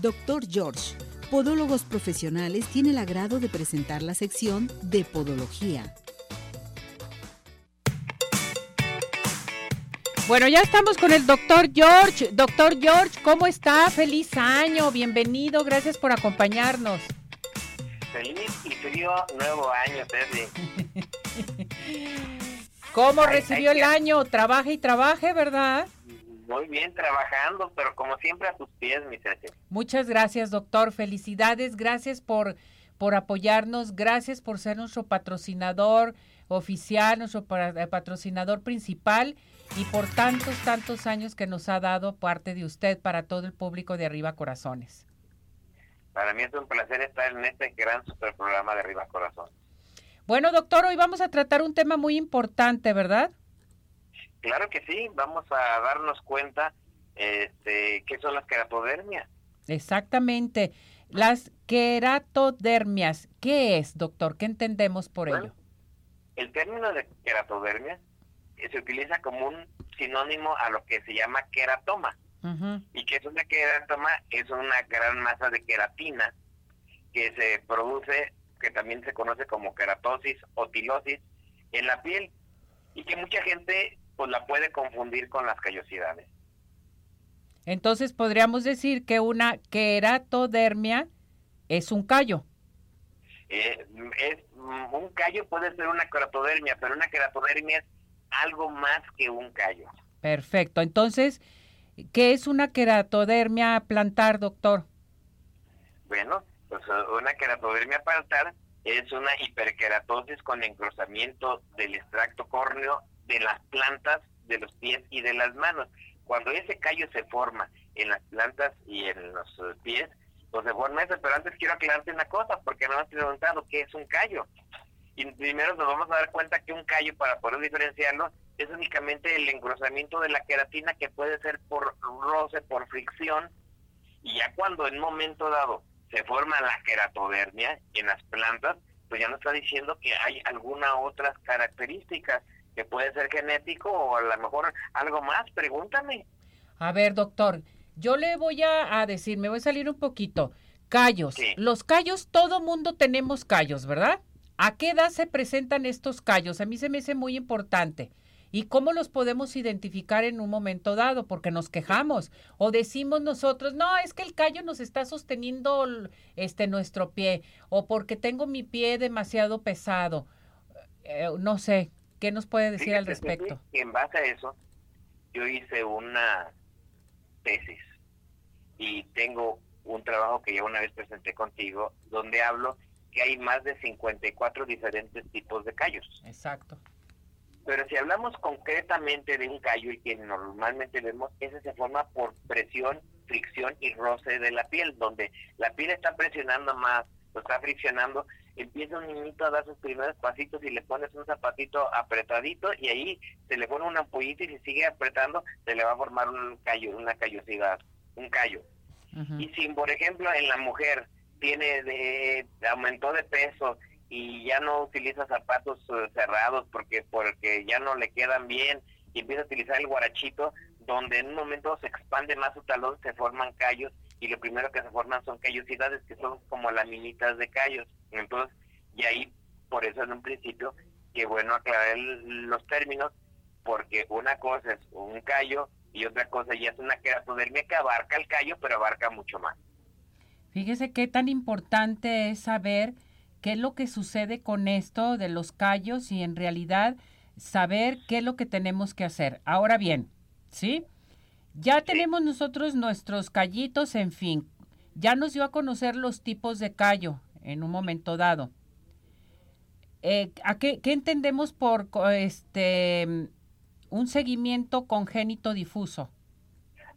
Doctor George, Podólogos Profesionales, tiene el agrado de presentar la sección de Podología. Bueno, ya estamos con el doctor George. Doctor George, ¿cómo está? Feliz año, bienvenido, gracias por acompañarnos. Feliz y frío nuevo año, Terry. ¿Cómo recibió el año? Trabaje y trabaje, ¿verdad? Muy bien, trabajando, pero como siempre a tus pies, mi Ceci. Muchas gracias, doctor. Felicidades, gracias por, por apoyarnos, gracias por ser nuestro patrocinador oficial, nuestro patrocinador principal y por tantos, tantos años que nos ha dado parte de usted para todo el público de Arriba Corazones. Para mí es un placer estar en este gran super programa de Arriba Corazones. Bueno, doctor, hoy vamos a tratar un tema muy importante, ¿verdad? Claro que sí, vamos a darnos cuenta este, qué son las queratodermias. Exactamente. Las queratodermias, ¿qué es, doctor? ¿Qué entendemos por ello? El término de queratodermia se utiliza como un sinónimo a lo que se llama queratoma. Y que es una queratoma, es una gran masa de queratina que se produce, que también se conoce como queratosis o tilosis en la piel y que mucha gente pues la puede confundir con las callosidades. Entonces podríamos decir que una queratodermia es un callo. Eh, es, un callo puede ser una queratodermia, pero una queratodermia es algo más que un callo. Perfecto. Entonces, ¿qué es una queratodermia plantar, doctor? Bueno, pues una queratodermia plantar es una hiperqueratosis con engrosamiento del extracto córneo de las plantas de los pies y de las manos. Cuando ese callo se forma en las plantas y en los pies, pues se forma eso. Pero antes quiero aclararte una cosa, porque no me has preguntado qué es un callo. Y primero nos vamos a dar cuenta que un callo, para poder diferenciarlo, es únicamente el engrosamiento de la queratina que puede ser por roce, por fricción, y ya cuando en momento dado se forma la queratodermia en las plantas, pues ya nos está diciendo que hay alguna otras características que puede ser genético o a lo mejor algo más, pregúntame. A ver, doctor, yo le voy a, decir, me voy a salir un poquito. Callos. Los callos, todo mundo tenemos callos, ¿verdad? ¿A qué edad se presentan estos callos? A mí se me hace muy importante. ¿Y cómo los podemos identificar en un momento dado? Porque nos quejamos o decimos nosotros, no, es que el callo nos está sosteniendo este nuestro pie o porque tengo mi pie demasiado pesado. Eh, no sé, ¿qué nos puede decir al respecto? en base a eso, yo hice una tesis y tengo un trabajo que ya una vez presenté contigo donde hablo que hay más de 54 diferentes tipos de callos. Exacto. Pero si hablamos concretamente de un callo, y que normalmente vemos, ese se forma por presión, fricción y roce de la piel, donde la piel está presionando más, lo está friccionando, empieza un niñito a dar sus primeros pasitos y le pones un zapatito apretadito y ahí se le pone una ampollita y si sigue apretando se le va a formar un callo, una callosidad, un callo. Y si, por ejemplo, en la mujer tiene de aumentó de peso y ya no utiliza zapatos eh, cerrados porque porque ya no le quedan bien y empieza a utilizar el guarachito donde en un momento se expande más su talón se forman callos y lo primero que se forman son callosidades que son como laminitas de callos entonces y ahí por eso en un principio que bueno aclarar los términos porque una cosa es un callo y otra cosa ya es una queratodermia que abarca el callo pero abarca mucho más Fíjese qué tan importante es saber qué es lo que sucede con esto de los callos y en realidad saber qué es lo que tenemos que hacer. Ahora bien, ¿sí? Ya tenemos nosotros nuestros callitos, en fin. Ya nos dio a conocer los tipos de callo en un momento dado. Eh, ¿a qué, qué, entendemos por este un seguimiento congénito difuso?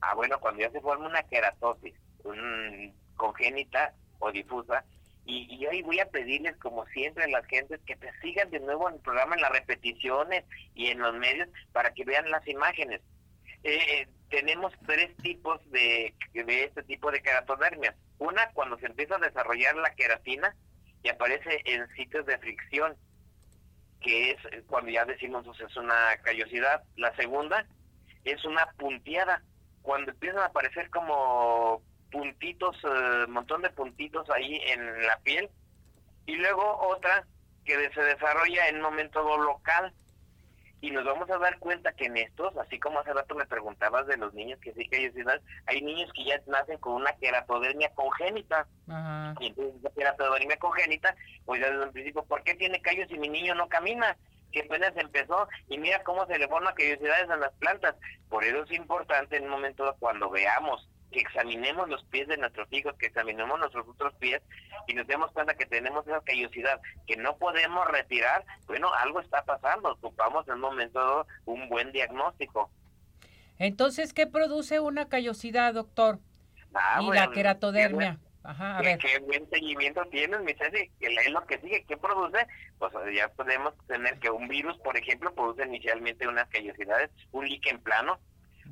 Ah, bueno, cuando ya se forma una queratosis, un congénita o difusa. Y, y, hoy voy a pedirles, como siempre, a las gentes que te sigan de nuevo en el programa, en las repeticiones y en los medios, para que vean las imágenes. Eh, tenemos tres tipos de, de este tipo de queratodermias. Una, cuando se empieza a desarrollar la queratina y aparece en sitios de fricción, que es cuando ya decimos pues, es una callosidad. La segunda es una punteada, cuando empiezan a aparecer como puntitos, un eh, montón de puntitos ahí en la piel. Y luego otra que se desarrolla en un momento local. Y nos vamos a dar cuenta que en estos, así como hace rato me preguntabas de los niños que sí que hay hay niños que ya nacen con una queratodermia congénita. Y entonces esa queratodermia congénita, pues ya desde el principio, ¿por qué tiene callos si mi niño no camina? que apenas empezó y mira cómo se le forman callosidades en las plantas. Por eso es importante en un momento cuando veamos que examinemos los pies de nuestros hijos, que examinemos nuestros otros pies y nos demos cuenta que tenemos esa callosidad que no podemos retirar, bueno, algo está pasando, ocupamos en un momento un buen diagnóstico. Entonces, ¿qué produce una callosidad, doctor? Ah, y la queratodermia. Ajá, a ver. ¿Qué buen seguimiento tienes, mi Ceci? ¿Qué es lo que sigue? ¿Qué produce? Pues ya podemos tener que un virus, por ejemplo, produce inicialmente unas callosidades, un líquen plano.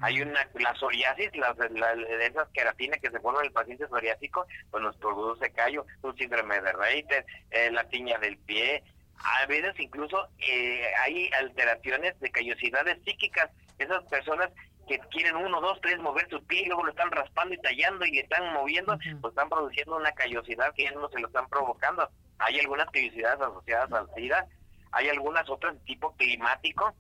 Hay una, la psoriasis, las, la, esas queratinas que se forman en el paciente psoriásico, pues nos produce callo, un síndrome de Reiter, eh, la tiña del pie. A veces incluso eh, hay alteraciones de callosidades psíquicas. Esas personas que quieren uno, dos, tres mover su pie y luego lo están raspando y tallando y le están moviendo, pues están produciendo una callosidad que ya no se lo están provocando. Hay algunas callosidades asociadas al SIDA, hay algunas otras de tipo climático.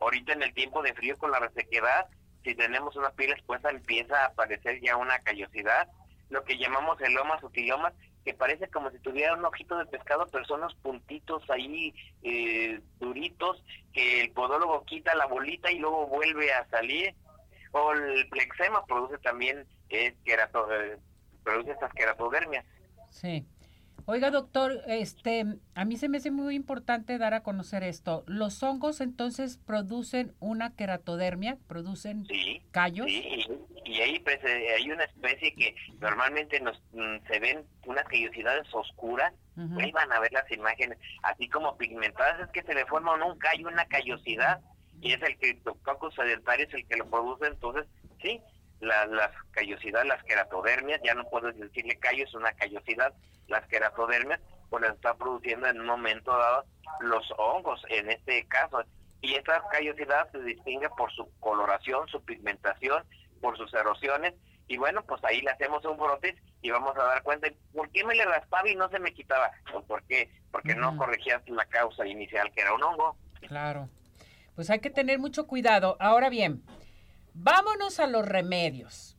Ahorita en el tiempo de frío con la resequedad, si tenemos una piel expuesta empieza a aparecer ya una callosidad, lo que llamamos elomas sutilomas, que parece como si tuviera un ojito de pescado, pero son los puntitos ahí eh, duritos, que el podólogo quita la bolita y luego vuelve a salir o el plexema produce también eh, produce estas queratodermias. Sí. Oiga, doctor, este, a mí se me hace muy importante dar a conocer esto. ¿Los hongos entonces producen una queratodermia? ¿Producen callos? Sí, y ahí pues, eh, hay una especie que normalmente nos mm, se ven unas callosidades oscuras. Ahí van a ver las imágenes, así como pigmentadas, es que se le forma un callo, una callosidad y es el Cryptococcus sedentarius el que lo produce, entonces sí, la, las callosidades, las queratodermias, ya no puedes decirle callo, es una callosidad, las queratodermias, pues las está produciendo en un momento dado los hongos, en este caso, y esta callosidad se distingue por su coloración, su pigmentación, por sus erosiones, y bueno, pues ahí le hacemos un brote y vamos a dar cuenta, ¿por qué me le raspaba y no se me quitaba? Pues ¿por qué? Porque no corregías la causa inicial, que era un hongo. Claro pues hay que tener mucho cuidado. Ahora bien, vámonos a los remedios.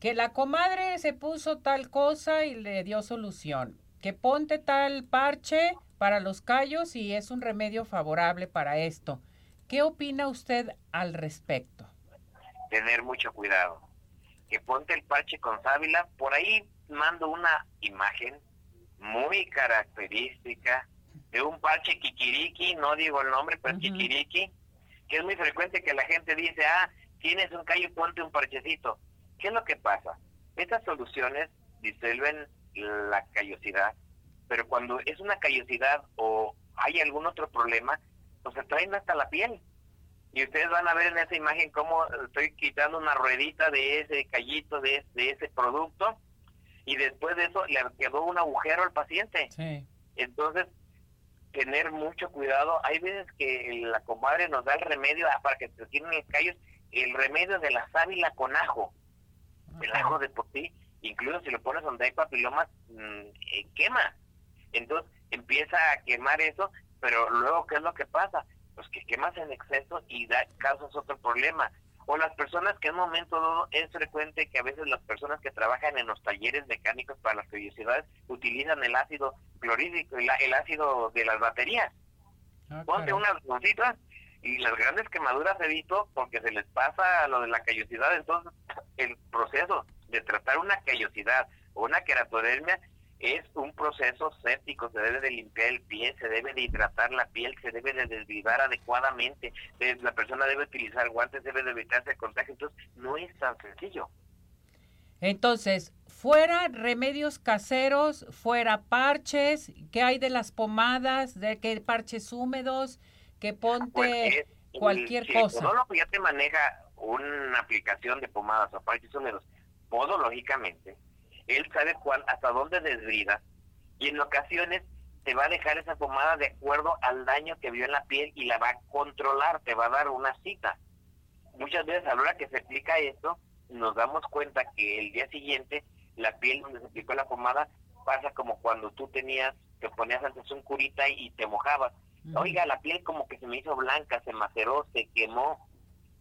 Que la comadre se puso tal cosa y le dio solución. Que ponte tal parche para los callos y es un remedio favorable para esto. ¿Qué opina usted al respecto? Tener mucho cuidado. Que ponte el parche con sábila. Por ahí mando una imagen muy característica de un parche kikiriki, no digo el nombre, pero kikiriki, que es muy frecuente que la gente dice, ah, tienes un callo, ponte un parchecito. ¿Qué es lo que pasa? Estas soluciones disuelven la callosidad, pero cuando es una callosidad o hay algún otro problema, pues se traen hasta la piel. Y ustedes van a ver en esa imagen cómo estoy quitando una ruedita de ese callito, de, de ese producto, y después de eso le quedó un agujero al paciente. Entonces, tener mucho cuidado. Hay veces que la comadre nos da el remedio ah, para que se tienen los callos, el remedio de la sábila con ajo. El ajo de por sí, incluso si lo pones donde hay papilomas, mm, eh, quema. Entonces empieza a quemar eso, pero luego, ¿qué es lo que pasa? Pues que quemas en exceso y da, causas otro problema o las personas que en un momento dado es frecuente que a veces las personas que trabajan en los talleres mecánicos para las curiosidades utilizan el ácido clorhídrico, el, el ácido de las baterías. Ah, Ponte unas cositas y las grandes quemaduras he visto porque se les pasa lo de la callosidad, entonces el proceso de tratar una callosidad o una queratodermia es un proceso séptico, se debe de limpiar el pie, se debe de hidratar la piel, se debe de desvivar adecuadamente, la persona debe utilizar guantes, debe de evitarse el contagio, entonces no es tan sencillo. Entonces, fuera remedios caseros, fuera parches, ¿qué hay de las pomadas, de qué parches húmedos, que ponte pues, cualquier si cosa? El ya te maneja una aplicación de pomadas o húmedos, podológicamente, él sabe cuál, hasta dónde desbrida y en ocasiones te va a dejar esa pomada de acuerdo al daño que vio en la piel y la va a controlar, te va a dar una cita. Muchas veces a la hora que se explica esto, nos damos cuenta que el día siguiente la piel donde se aplicó la pomada pasa como cuando tú tenías, te ponías antes un curita y te mojabas. Oiga, la piel como que se me hizo blanca, se maceró, se quemó.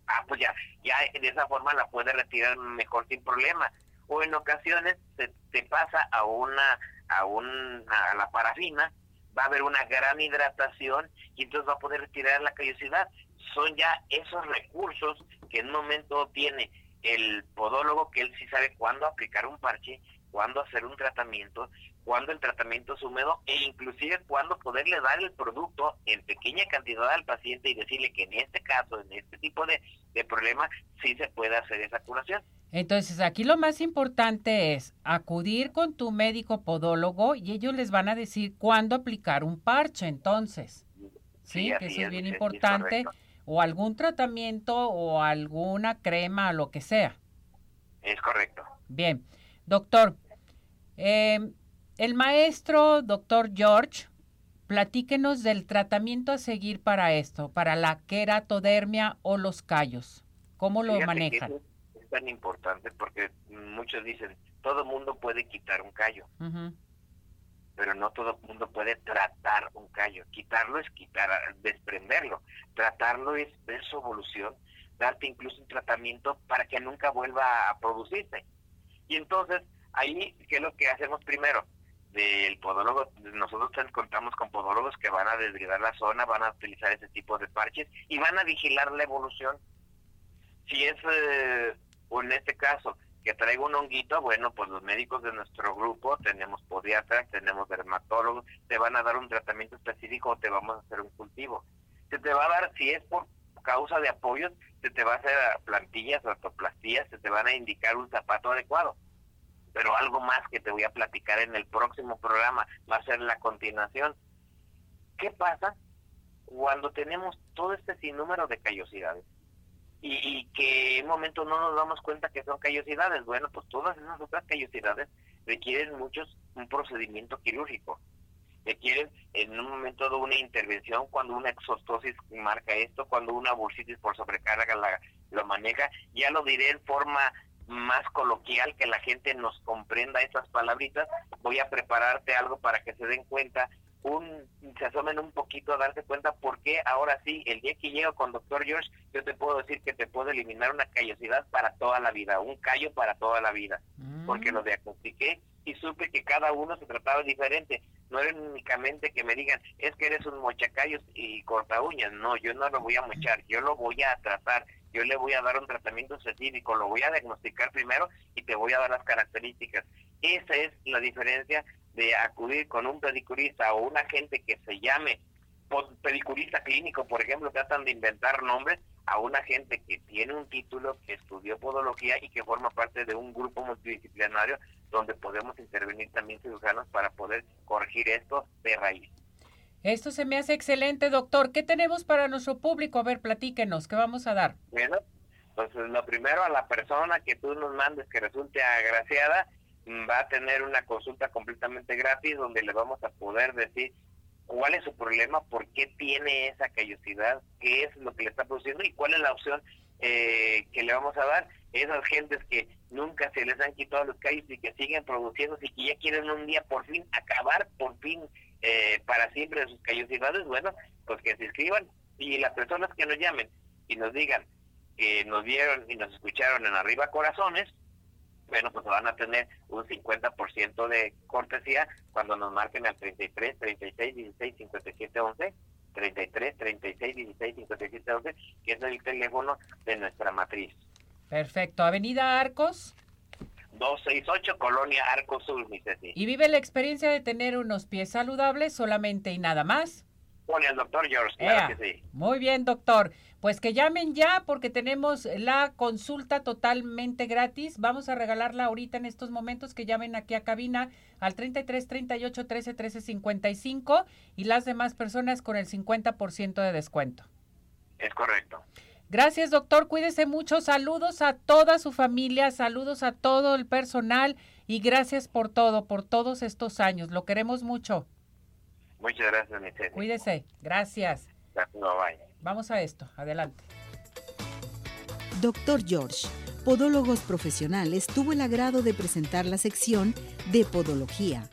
Ah, pues ya, ya de esa forma la puedes retirar mejor sin problema. O en ocasiones se te pasa a una, a un, a la parafina, va a haber una gran hidratación y entonces va a poder retirar la callosidad. Son ya esos recursos que en un momento tiene el podólogo, que él sí sabe cuándo aplicar un parche, cuándo hacer un tratamiento, cuándo el tratamiento es húmedo e inclusive cuándo poderle dar el producto en pequeña cantidad al paciente y decirle que en este caso, en este tipo de, de problema, sí se puede hacer esa curación. Entonces, aquí lo más importante es acudir con tu médico podólogo y ellos les van a decir cuándo aplicar un parche, entonces. Sí, que eso es bien importante. o algún tratamiento o alguna crema, lo que sea. Es correcto. Bien. Doctor, em, el maestro, doctor George, platíquenos del tratamiento a seguir para esto, para la queratodermia o los callos. ¿Cómo lo manejan? Es, tan importante porque muchos dicen, todo mundo puede quitar un callo, pero no todo mundo puede tratar un callo. Quitarlo es quitar, desprenderlo. Tratarlo es ver su evolución, darte incluso un tratamiento para que nunca vuelva a producirse. Y entonces, ahí, ¿qué es lo que hacemos primero? Del podólogo, nosotros contamos con podólogos que van a desgradar la zona, van a utilizar ese tipo de parches y van a vigilar la evolución. Si es, eh, o en este caso, que traigo un honguito, bueno, pues los médicos de nuestro grupo, tenemos podiatras, tenemos dermatólogos, te van a dar un tratamiento específico o te vamos a hacer un cultivo. Se te va a dar, si es por causa de apoyos, se te va a hacer plantillas, ortoplastías, se te van a indicar un zapato adecuado. Pero algo más que te voy a platicar en el próximo programa va a ser la continuación. ¿Qué pasa cuando tenemos todo este sinnúmero de callosidades? Y, que en un momento no nos damos cuenta que son callosidades. Bueno, pues todas esas otras callosidades requieren muchos un procedimiento quirúrgico quieren en un momento de una intervención, cuando una exostosis marca esto, cuando una bursitis por sobrecarga la, lo maneja, ya lo diré en forma más coloquial, que la gente nos comprenda estas palabritas, voy a prepararte algo para que se den cuenta, un, se asomen un poquito a darse cuenta por qué ahora sí, el día que llego con doctor George, yo te puedo decir que te puedo eliminar una callosidad para toda la vida, un callo para toda la vida, porque mm. lo diagnostiqué y supe que cada uno se trataba diferente. No era únicamente que me digan, es que eres un mochacayos y corta uñas. No, yo no lo voy a mochar, yo lo voy a tratar. Yo le voy a dar un tratamiento específico, lo voy a diagnosticar primero y te voy a dar las características. Esa es la diferencia de acudir con un pedicurista o una gente que se llame pedicurista clínico, por ejemplo, tratan de inventar nombres a una gente que tiene un título, que estudió podología y que forma parte de un grupo multidisciplinario donde podemos intervenir también cirujanos para poder corregir esto de raíz. Esto se me hace excelente, doctor. ¿Qué tenemos para nuestro público? A ver, platíquenos, ¿qué vamos a dar? Bueno, pues lo primero a la persona que tú nos mandes que resulte agraciada, mm, va a tener una consulta completamente gratis donde le vamos a poder decir cuál es su problema, por qué tiene esa callosidad, qué es lo que le está produciendo y cuál es la opción eh, que le vamos a dar. Esas gentes que nunca se les han quitado los callos y que siguen produciendo y que ya quieren un día por fin acabar, por fin eh, para siempre sus callosidades, bueno, pues que se inscriban y las personas que nos llamen y nos digan que nos vieron y nos escucharon en Arriba Corazones, bueno, pues van a tener un 50% de cortesía cuando nos marquen al 33, 36, 16, 57, 11. 33, 36, 16, 57, 11, que es el teléfono de nuestra matriz. Perfecto. Avenida Arcos. 268, Colonia Arcos Sur, mi ¿Y vive la experiencia de tener unos pies saludables solamente y nada más? Con el doctor George, claro que sí. Muy bien, doctor. Pues que llamen ya porque tenemos la consulta totalmente gratis. Vamos a regalarla ahorita en estos momentos que llamen aquí a cabina al 33 38 13 13 55 y las demás personas con el 50% de descuento. Es correcto. Gracias, doctor. Cuídese mucho. Saludos a toda su familia, saludos a todo el personal y gracias por todo, por todos estos años. Lo queremos mucho. Muchas gracias, mi Cuídese. Gracias. Vamos a esto, adelante. Doctor George, Podólogos Profesionales tuvo el agrado de presentar la sección de Podología